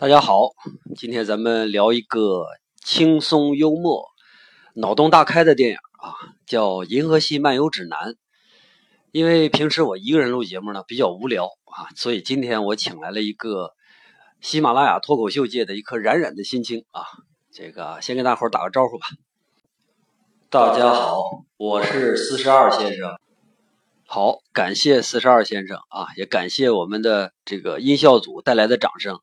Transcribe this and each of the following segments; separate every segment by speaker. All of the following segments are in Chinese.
Speaker 1: 大家好，今天咱们聊一个轻松幽默、脑洞大开的电影啊，叫《银河系漫游指南》。因为平时我一个人录节目呢比较无聊啊，所以今天我请来了一个喜马拉雅脱口秀界的一颗冉冉的新星啊。这个先跟大伙打个招呼吧。大家好，我是四十二先生。好，感谢四十二先生啊，也感谢我们的这个音效组带来的掌声。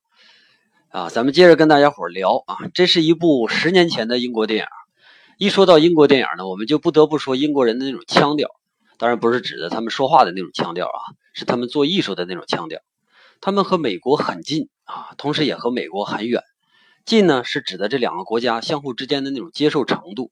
Speaker 1: 啊，咱们接着跟大家伙聊啊，这是一部十年前的英国电影。一说到英国电影呢，我们就不得不说英国人的那种腔调，当然不是指的他们说话的那种腔调啊，是他们做艺术的那种腔调。他们和美国很近啊，同时也和美国很远。近呢，是指的这两个国家相互之间的那种接受程度。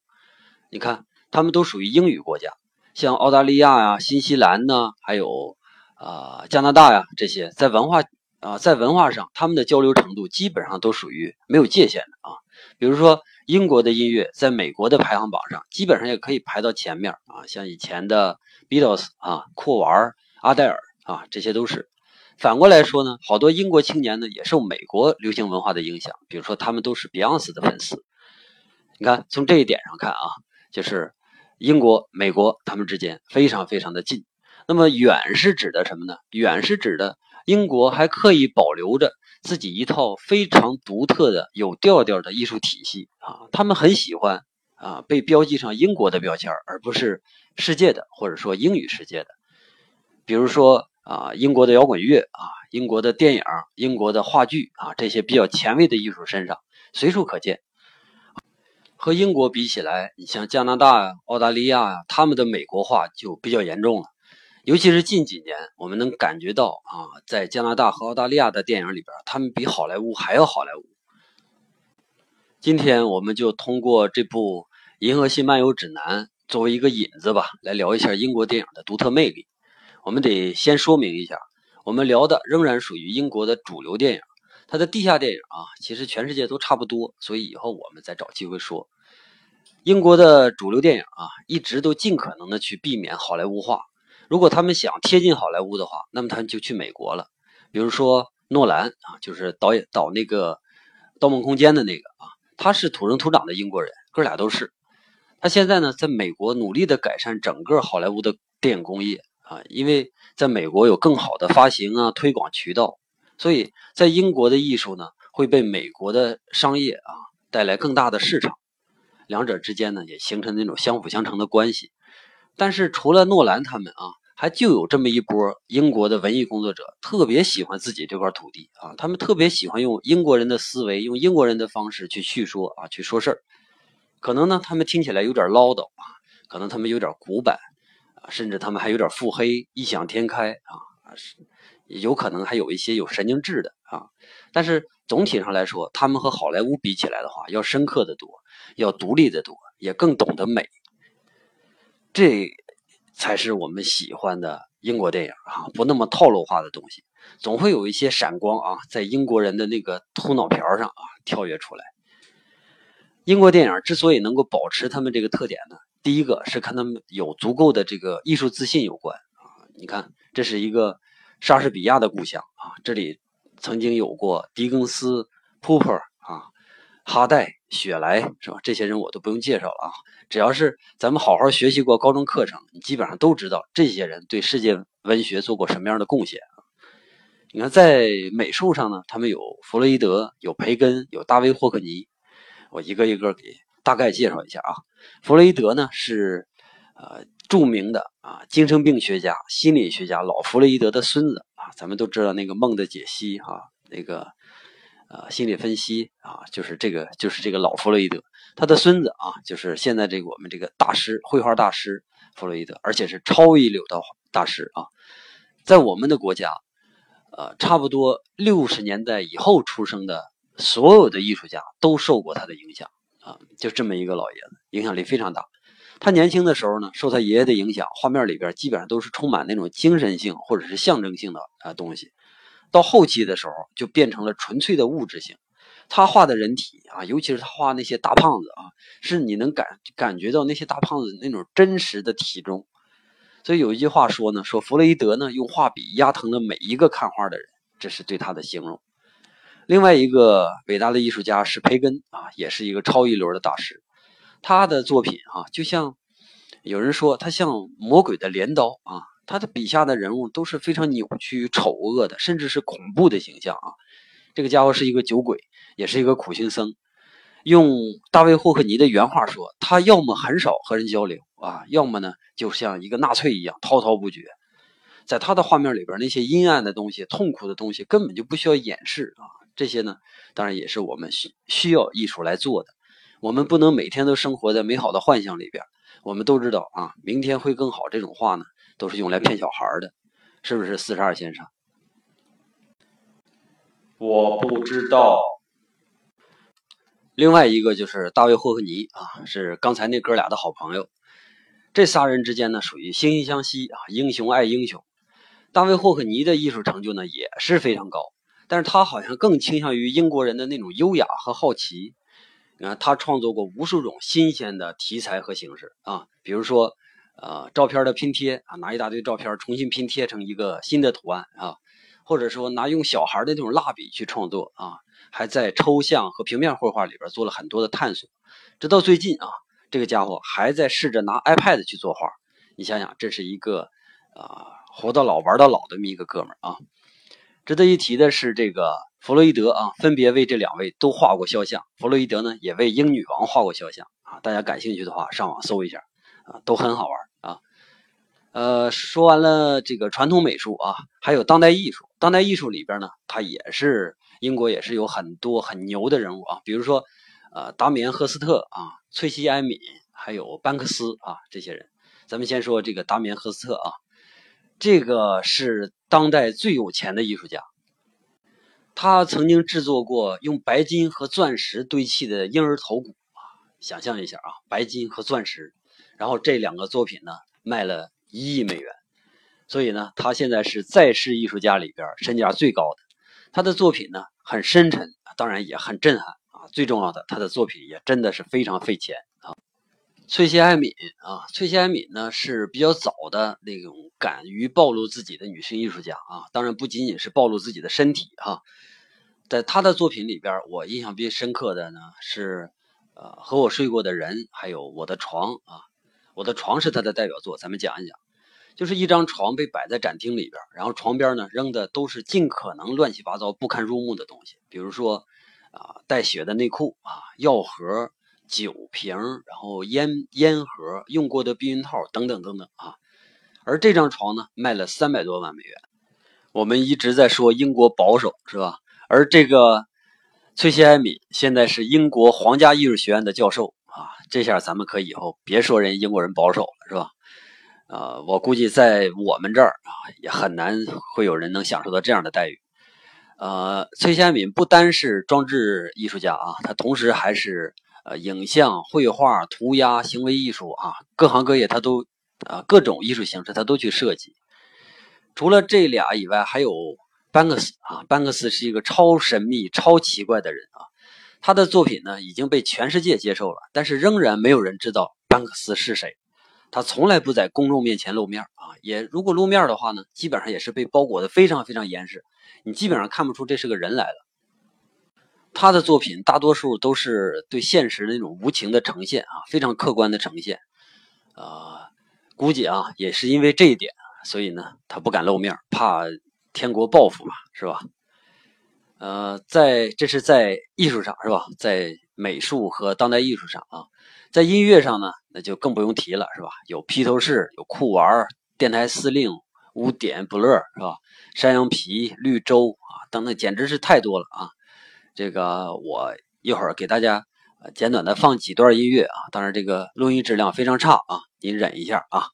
Speaker 1: 你看，他们都属于英语国家，像澳大利亚呀、新西兰呢，还有啊加拿大呀这些，在文化。啊，在文化上，他们的交流程度基本上都属于没有界限的啊。比如说，英国的音乐在美国的排行榜上，基本上也可以排到前面啊。像以前的 Beatles 啊、酷玩、阿黛尔啊，这些都是。反过来说呢，好多英国青年呢也受美国流行文化的影响，比如说他们都是 Beyonce 的粉丝。你看，从这一点上看啊，就是英国、美国他们之间非常非常的近。那么远是指的什么呢？远是指的。英国还刻意保留着自己一套非常独特的、有调调的艺术体系啊，他们很喜欢啊被标记上英国的标签，而不是世界的或者说英语世界的。比如说啊，英国的摇滚乐啊，英国的电影、英国的话剧啊，这些比较前卫的艺术身上随处可见。和英国比起来，你像加拿大、澳大利亚呀，他们的美国化就比较严重了。尤其是近几年，我们能感觉到啊，在加拿大和澳大利亚的电影里边，他们比好莱坞还要好莱坞。今天我们就通过这部《银河系漫游指南》作为一个引子吧，来聊一下英国电影的独特魅力。我们得先说明一下，我们聊的仍然属于英国的主流电影，它的地下电影啊，其实全世界都差不多，所以以后我们再找机会说。英国的主流电影啊，一直都尽可能的去避免好莱坞化。如果他们想贴近好莱坞的话，那么他们就去美国了。比如说诺兰啊，就是导演导那个《盗梦空间》的那个啊，他是土生土长的英国人，哥俩都是。他现在呢，在美国努力的改善整个好莱坞的电影工业啊，因为在美国有更好的发行啊、推广渠道，所以在英国的艺术呢，会被美国的商业啊带来更大的市场，两者之间呢也形成那种相辅相成的关系。但是除了诺兰他们啊，还就有这么一波英国的文艺工作者，特别喜欢自己这块土地啊，他们特别喜欢用英国人的思维，用英国人的方式去叙说啊，去说事儿。可能呢，他们听起来有点唠叨啊，可能他们有点古板啊，甚至他们还有点腹黑、异想天开啊，是有可能还有一些有神经质的啊。但是总体上来说，他们和好莱坞比起来的话，要深刻的多，要独立的多，也更懂得美。这才是我们喜欢的英国电影啊，不那么套路化的东西，总会有一些闪光啊，在英国人的那个头脑瓢上啊跳跃出来。英国电影之所以能够保持他们这个特点呢，第一个是看他们有足够的这个艺术自信有关啊。你看，这是一个莎士比亚的故乡啊，这里曾经有过狄更斯、普珀啊。哈代、雪莱是吧？这些人我都不用介绍了啊。只要是咱们好好学习过高中课程，你基本上都知道这些人对世界文学做过什么样的贡献。你看，在美术上呢，他们有弗洛伊德、有培根、有大卫霍克尼。我一个一个给大概介绍一下啊。弗洛伊德呢是呃著名的啊精神病学家、心理学家老弗洛伊德的孙子啊。咱们都知道那个梦的解析哈，那个。啊，心理分析啊，就是这个，就是这个老弗洛伊德，他的孙子啊，就是现在这个我们这个大师，绘画大师弗洛伊德，而且是超一流的大师啊，在我们的国家，呃，差不多六十年代以后出生的所有的艺术家都受过他的影响啊，就这么一个老爷子，影响力非常大。他年轻的时候呢，受他爷爷的影响，画面里边基本上都是充满那种精神性或者是象征性的啊东西。到后期的时候，就变成了纯粹的物质性。他画的人体啊，尤其是他画那些大胖子啊，是你能感感觉到那些大胖子那种真实的体重。所以有一句话说呢，说弗洛伊德呢用画笔压疼了每一个看画的人，这是对他的形容。另外一个伟大的艺术家是培根啊，也是一个超一流的大师。他的作品啊，就像有人说他像魔鬼的镰刀啊，他的笔下的人物都是非常扭曲、丑恶的，甚至是恐怖的形象啊。这个家伙是一个酒鬼，也是一个苦行僧。用大卫霍克尼的原话说，他要么很少和人交流啊，要么呢就像一个纳粹一样滔滔不绝。在他的画面里边，那些阴暗的东西、痛苦的东西根本就不需要掩饰啊。这些呢，当然也是我们需需要艺术来做的。我们不能每天都生活在美好的幻想里边。我们都知道啊，明天会更好。这种话呢，都是用来骗小孩的，是不是？四十二先生，
Speaker 2: 我不知道。
Speaker 1: 另外一个就是大卫霍克尼啊，是刚才那哥俩的好朋友。这仨人之间呢，属于惺惺相惜啊，英雄爱英雄。大卫霍克尼的艺术成就呢也是非常高，但是他好像更倾向于英国人的那种优雅和好奇。你看，他创作过无数种新鲜的题材和形式啊，比如说，呃，照片的拼贴啊，拿一大堆照片重新拼贴成一个新的图案啊，或者说拿用小孩的那种蜡笔去创作啊。还在抽象和平面绘画里边做了很多的探索，直到最近啊，这个家伙还在试着拿 iPad 去作画。你想想，这是一个啊活到老玩到老的这么一个哥们儿啊。值得一提的是，这个弗洛伊德啊，分别为这两位都画过肖像。弗洛伊德呢，也为英女王画过肖像啊。大家感兴趣的话，上网搜一下啊，都很好玩啊。呃，说完了这个传统美术啊，还有当代艺术。当代艺术里边呢，它也是。英国也是有很多很牛的人物啊，比如说，呃，达米安·赫斯特啊，崔西·埃敏，还有班克斯啊，这些人。咱们先说这个达米安·赫斯特啊，这个是当代最有钱的艺术家。他曾经制作过用白金和钻石堆砌的婴儿头骨啊，想象一下啊，白金和钻石，然后这两个作品呢卖了一亿美元，所以呢，他现在是在世艺术家里边身价最高的。他的作品呢很深沉，当然也很震撼啊。最重要的，他的作品也真的是非常费钱啊。翠西·艾敏啊，翠西·艾敏呢是比较早的那种敢于暴露自己的女性艺术家啊。当然不仅仅是暴露自己的身体哈，在她的作品里边，我印象比较深刻的呢是呃和我睡过的人，还有我的床啊。我的床是他的代表作，咱们讲一讲。就是一张床被摆在展厅里边，然后床边呢扔的都是尽可能乱七八糟、不堪入目的东西，比如说啊带血的内裤啊、药盒、酒瓶，然后烟烟盒、用过的避孕套等等等等啊。而这张床呢卖了三百多万美元。我们一直在说英国保守是吧？而这个崔西埃米现在是英国皇家艺术学院的教授啊，这下咱们可以以后别说人英国人保守了是吧？呃，我估计在我们这儿啊，也很难会有人能享受到这样的待遇。呃，崔先敏不单是装置艺术家啊，他同时还是呃影像、绘画、涂鸦、行为艺术啊，各行各业他都啊各种艺术形式他都去设计。除了这俩以外，还有班克斯啊，班克斯是一个超神秘、超奇怪的人啊。他的作品呢已经被全世界接受了，但是仍然没有人知道班克斯是谁。他从来不在公众面前露面啊，也如果露面的话呢，基本上也是被包裹的非常非常严实，你基本上看不出这是个人来了。他的作品大多数都是对现实那种无情的呈现啊，非常客观的呈现。啊，估计啊也是因为这一点，所以呢他不敢露面，怕天国报复嘛，是吧？呃，在这是在艺术上是吧？在美术和当代艺术上啊，在音乐上呢，那就更不用提了是吧？有披头士，有酷玩，电台司令，污点不乐是吧？山羊皮，绿洲啊，等等，简直是太多了啊！这个我一会儿给大家简短的放几段音乐啊，当然这个录音质量非常差啊，您忍一下啊。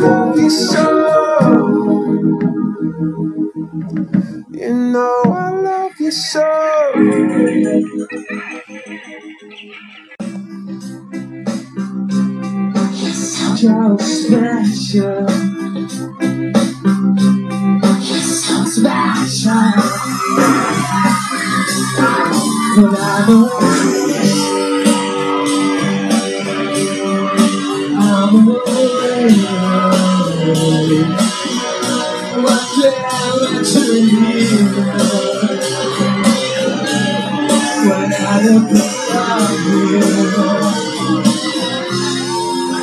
Speaker 3: Love you so. You know I love you so. So special. When I look at you?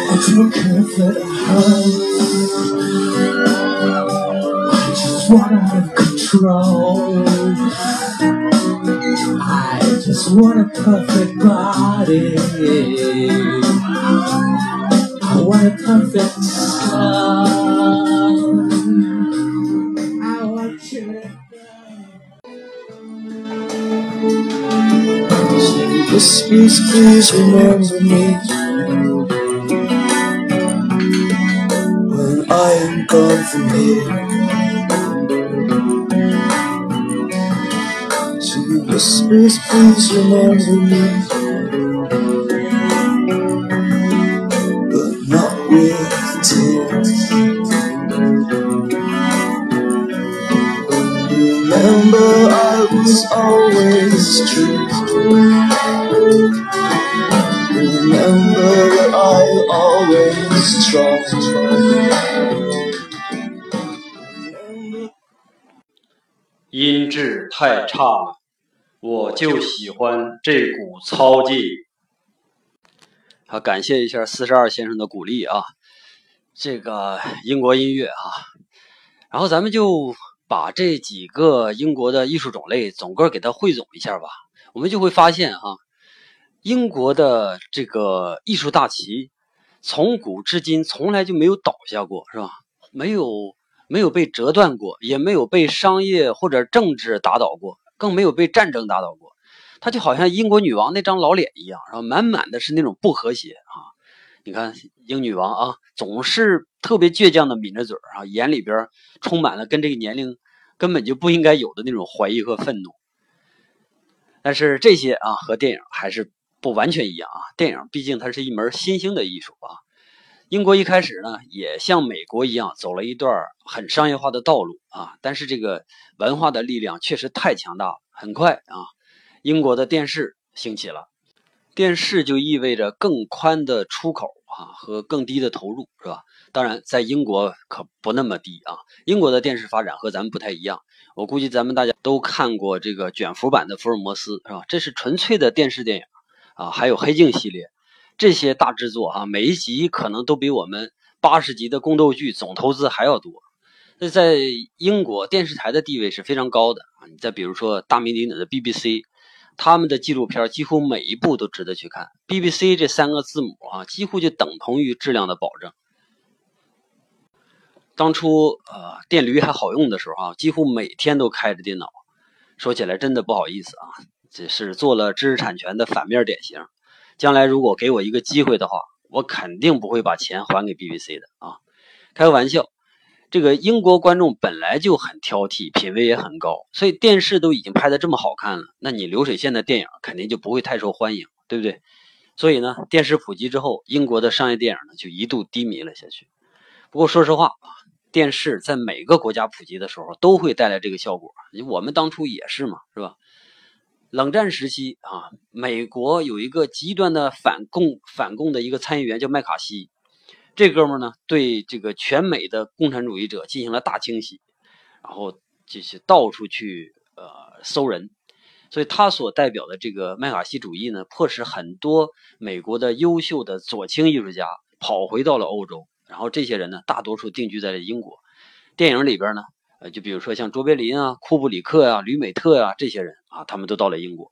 Speaker 3: I took her for the house. I just wanna have control. I just want a perfect body. I want a perfect soul. Whispers, please remember me when I am gone from here. She whispers, please remember me, but not with tears. Remember, I was always true. Always tried.
Speaker 1: 音质太差了，我就喜欢这股糙劲。好，感谢一下四十二先生的鼓励啊！这个英国音乐啊，然后咱们就把这几个英国的艺术种类总个给它汇总一下吧，我们就会发现哈、英国的这个艺术大旗，从古至今从来就没有倒下过，是吧？没有没有被折断过，也没有被商业或者政治打倒过，更没有被战争打倒过。它就好像英国女王那张老脸一样，然后满满的是那种不和谐啊！你看英女王啊，总是特别倔强的抿着嘴啊，眼里边充满了跟这个年龄根本就不应该有的那种怀疑和愤怒。但是这些啊，和电影还是不完全一样啊。电影毕竟它是一门新兴的艺术啊。英国一开始呢，也像美国一样走了一段很商业化的道路啊，但是这个文化的力量确实太强大了，很快啊，英国的电视兴起了。电视就意味着更宽的出口啊和更低的投入，是吧？当然，在英国可不那么低啊。英国的电视发展和咱们不太一样。我估计咱们大家都看过这个卷福版的福尔摩斯，是吧？这是纯粹的电视电影啊，还有黑镜系列这些大制作啊，每一集可能都比我们八十集的宫斗剧总投资还要多。那在英国电视台的地位是非常高的啊。你再比如说大名鼎鼎的 BBC。他们的纪录片几乎每一部都值得去看。BBC 这三个字母啊，几乎就等同于质量的保证。当初呃电驴还好用的时候啊，几乎每天都开着电脑。说起来真的不好意思啊，这是做了知识产权的反面典型。将来如果给我一个机会的话，我肯定不会把钱还给 BBC 的啊。开个玩笑。这个英国观众本来就很挑剔，品味也很高，所以电视都已经拍的这么好看了，那你流水线的电影肯定就不会太受欢迎，对不对？所以呢，电视普及之后，英国的商业电影呢就一度低迷了下去。不过说实话啊，电视在每个国家普及的时候都会带来这个效果，我们当初也是嘛，是吧？冷战时期啊，美国有一个极端的反共反共的一个参议员叫麦卡锡。这哥们呢，对这个全美的共产主义者进行了大清洗，然后就是到处去呃搜人，所以他所代表的这个麦卡锡主义呢，迫使很多美国的优秀的左倾艺术家跑回到了欧洲，然后这些人呢，大多数定居在了英国。电影里边呢，呃，就比如说像卓别林啊、库布里克啊、吕美特啊这些人啊，他们都到了英国。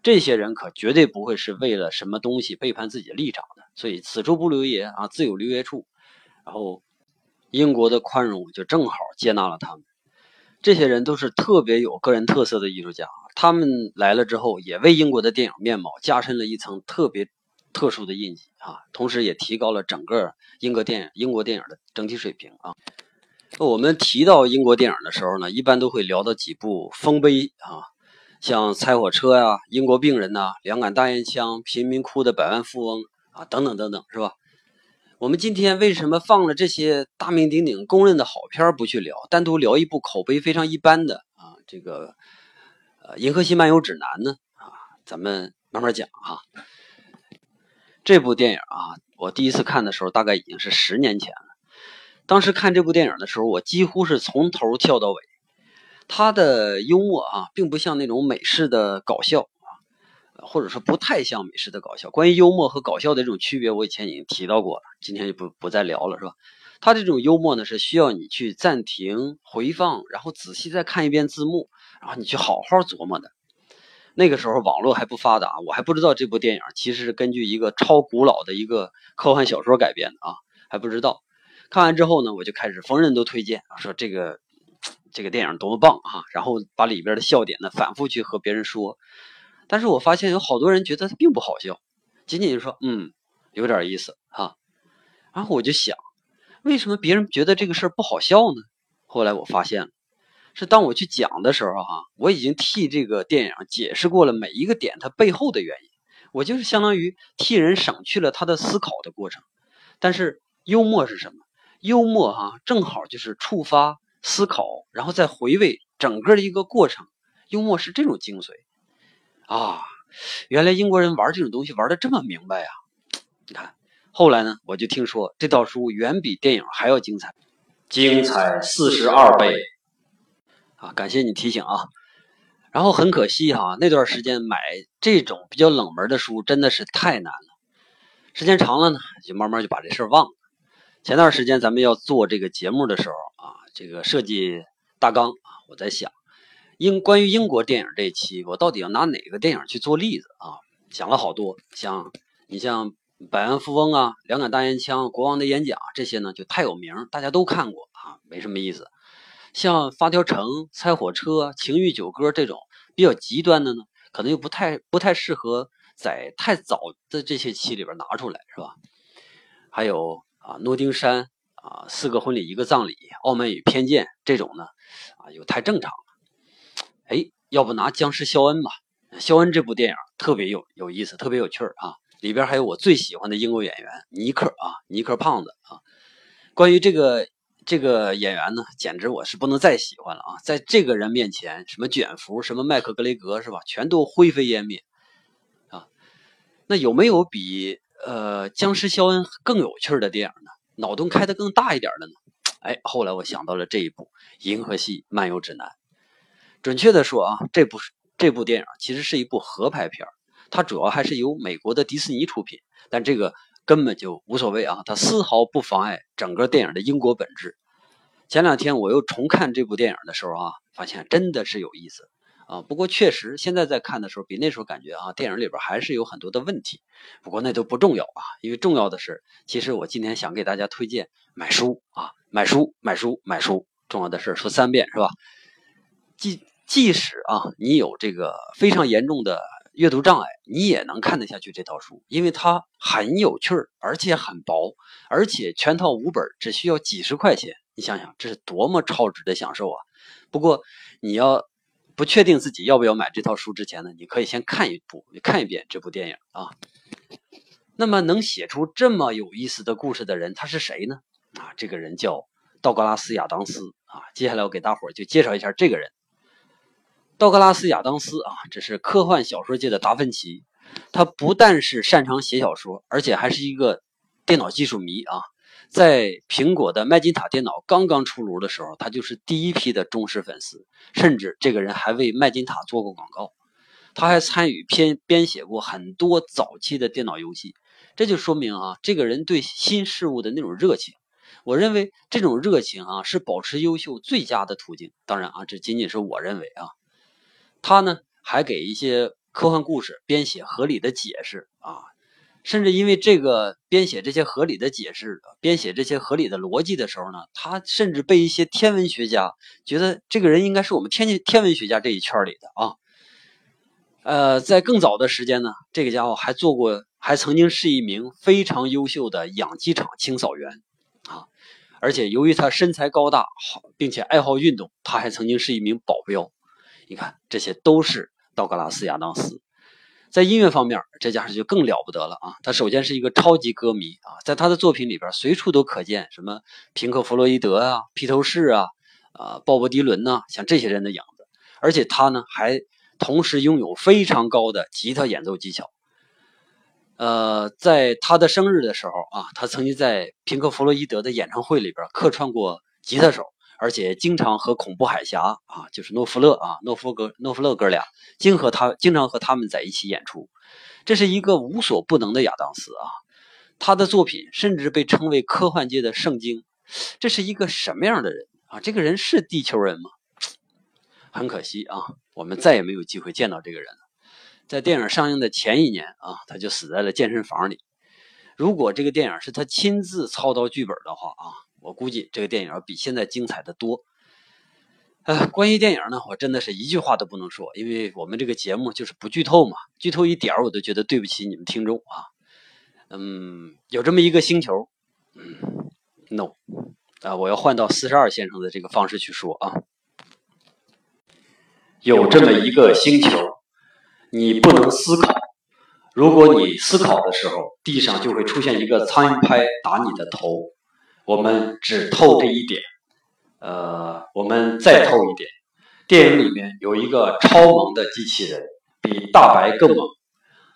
Speaker 1: 这些人可绝对不会是为了什么东西背叛自己的立场的。所以此处不留爷啊，自有留爷处。然后英国的宽容就正好接纳了他们。这些人都是特别有个人特色的艺术家，他们来了之后，也为英国的电影面貌加深了一层特别特殊的印记啊，同时也提高了整个英国电影英国电影的整体水平啊。我们提到英国电影的时候呢，一般都会聊到几部丰碑啊，像《拆火车》呀，《英国病人》呐，《两杆大烟枪》，《贫民窟的百万富翁》啊，等等等等，是吧？我们今天为什么放了这些大名鼎鼎、公认的好片不去聊，单独聊一部口碑非常一般的啊？这个呃《银河系漫游指南》呢？啊，咱们慢慢讲哈。这部电影啊，我第一次看的时候大概已经是十年前了。当时看这部电影的时候，我几乎是从头跳到尾。他的幽默啊，并不像那种美式的搞笑啊。或者说不太像美式的搞笑。关于幽默和搞笑的这种区别，我以前已经提到过了，今天就不不再聊了，是吧？他这种幽默呢，是需要你去暂停、回放，然后仔细再看一遍字幕，然后你去好好琢磨的。那个时候网络还不发达，我还不知道这部电影其实是根据一个超古老的一个科幻小说改编的啊，还不知道。看完之后呢，我就开始逢人都推荐，说这个这个电影多么棒啊，然后把里边的笑点呢反复去和别人说。但是我发现有好多人觉得它并不好笑，仅仅就说，嗯，有点意思哈。然后我就想，为什么别人觉得这个事儿不好笑呢？后来我发现了，是当我去讲的时候哈，我已经替这个电影解释过了每一个点它背后的原因，我就是相当于替人省去了他的思考的过程。但是幽默是什么？幽默哈，正好就是触发思考，然后再回味整个的一个过程。幽默是这种精髓。啊，原来英国人玩这种东西玩的这么明白呀！你看，后来呢，我就听说这套书远比电影还要精彩，
Speaker 2: 精彩四十二倍
Speaker 1: 啊！感谢你提醒啊。然后很可惜哈，那段时间买这种比较冷门的书真的是太难了，时间长了呢，就慢慢就把这事忘了。前段时间咱们要做这个节目的时候啊，这个设计大纲啊，我在想。英关于英国电影这一期，我到底要拿哪个电影去做例子啊？想了好多，像你像《百万富翁》啊，《两杆大烟枪》《国王的演讲》这些呢，就太有名，大家都看过啊，没什么意思。像《发条城》《拆火车》《情欲九歌》这种比较极端的呢，可能又不太不太适合在太早的这些期里边拿出来，是吧？还有啊，《诺丁山》啊，《四个婚礼一个葬礼》《傲慢与偏见》这种呢，啊，又太正常了。哎，要不拿僵尸肖恩吧？肖恩这部电影特别有有意思，特别有趣儿啊！里边还有我最喜欢的英国演员尼克啊，尼克胖子啊。关于这个这个演员呢，简直我是不能再喜欢了啊！在这个人面前，什么卷福，什么麦克格雷格是吧？全都灰飞烟灭啊！那有没有比呃僵尸肖恩更有趣的电影呢？脑洞开得更大一点的呢？哎，后来我想到了这一部《银河系漫游指南》。准确的说啊，这部这部电影其实是一部合拍片它主要还是由美国的迪士尼出品，但这个根本就无所谓啊，它丝毫不妨碍整个电影的英国本质。前两天我又重看这部电影的时候啊，发现真的是有意思啊。不过确实现在在看的时候，比那时候感觉啊，电影里边还是有很多的问题。不过那都不重要啊，因为重要的是，其实我今天想给大家推荐买书啊，买书，买书，买书。重要的事说三遍是吧？即即使啊，你有这个非常严重的阅读障碍，你也能看得下去这套书，因为它很有趣儿，而且很薄，而且全套五本只需要几十块钱。你想想，这是多么超值的享受啊！不过你要不确定自己要不要买这套书之前呢，你可以先看一部，你看一遍这部电影啊。那么能写出这么有意思的故事的人，他是谁呢？啊，这个人叫道格拉斯·亚当斯啊。接下来我给大伙儿就介绍一下这个人。道格拉斯·亚当斯啊，这是科幻小说界的达芬奇。他不但是擅长写小说，而且还是一个电脑技术迷啊。在苹果的麦金塔电脑刚刚出炉的时候，他就是第一批的忠实粉丝。甚至这个人还为麦金塔做过广告。他还参与编编写过很多早期的电脑游戏。这就说明啊，这个人对新事物的那种热情。我认为这种热情啊，是保持优秀最佳的途径。当然啊，这仅仅是我认为啊。他呢还给一些科幻故事编写合理的解释啊，甚至因为这个编写这些合理的解释，编写这些合理的逻辑的时候呢，他甚至被一些天文学家觉得这个人应该是我们天天文学家这一圈里的啊。呃，在更早的时间呢，这个家伙还做过，还曾经是一名非常优秀的养鸡场清扫员啊，而且由于他身材高大，好，并且爱好运动，他还曾经是一名保镖。你看，这些都是道格拉斯·亚当斯。在音乐方面，这家伙就更了不得了啊！他首先是一个超级歌迷啊，在他的作品里边，随处都可见什么平克·弗洛伊德啊、披头士啊、啊鲍勃·迪伦呐，像这些人的影子。而且他呢，还同时拥有非常高的吉他演奏技巧。呃，在他的生日的时候啊，他曾经在平克·弗洛伊德的演唱会里边客串过吉他手。而且经常和恐怖海峡啊，就是诺夫勒啊，诺夫哥、诺夫勒哥俩，经和他经常和他们在一起演出。这是一个无所不能的亚当斯啊，他的作品甚至被称为科幻界的圣经。这是一个什么样的人啊？这个人是地球人吗？很可惜啊，我们再也没有机会见到这个人了。在电影上映的前一年啊，他就死在了健身房里。如果这个电影是他亲自操刀剧本的话啊。我估计这个电影比现在精彩的多。啊，关于电影呢，我真的是一句话都不能说，因为我们这个节目就是不剧透嘛，剧透一点我都觉得对不起你们听众啊。嗯，有这么一个星球，嗯，no，啊，我要换到四十二先生的这个方式去说啊。
Speaker 2: 有这么一个星球，你不能思考，如果你思考的时候，地上就会出现一个苍蝇拍打你的头。我们只透这一点，呃，我们再透一点。电影里面有一个超萌的机器人，比大白更萌，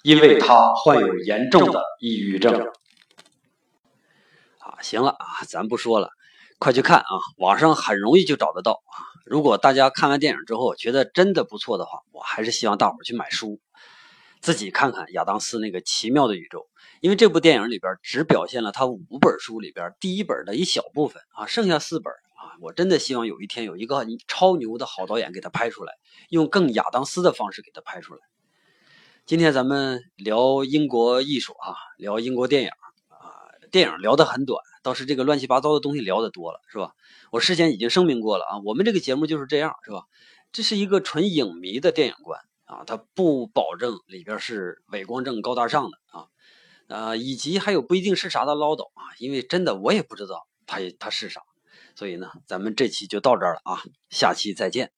Speaker 2: 因为他患有严重的抑郁症。
Speaker 1: 啊，行了啊，咱不说了，快去看啊，网上很容易就找得到。如果大家看完电影之后觉得真的不错的话，我还是希望大伙去买书，自己看看亚当斯那个奇妙的宇宙。因为这部电影里边只表现了他五本书里边第一本的一小部分啊，剩下四本啊，我真的希望有一天有一个超牛的好导演给他拍出来，用更亚当斯的方式给他拍出来。今天咱们聊英国艺术啊，聊英国电影啊，电影聊得很短，倒是这个乱七八糟的东西聊得多了，是吧？我事先已经声明过了啊，我们这个节目就是这样，是吧？这是一个纯影迷的电影观啊，它不保证里边是伟光正、高大上的啊。呃，以及还有不一定是啥的唠叨啊，因为真的我也不知道他他是啥，所以呢，咱们这期就到这儿了啊，下期再见。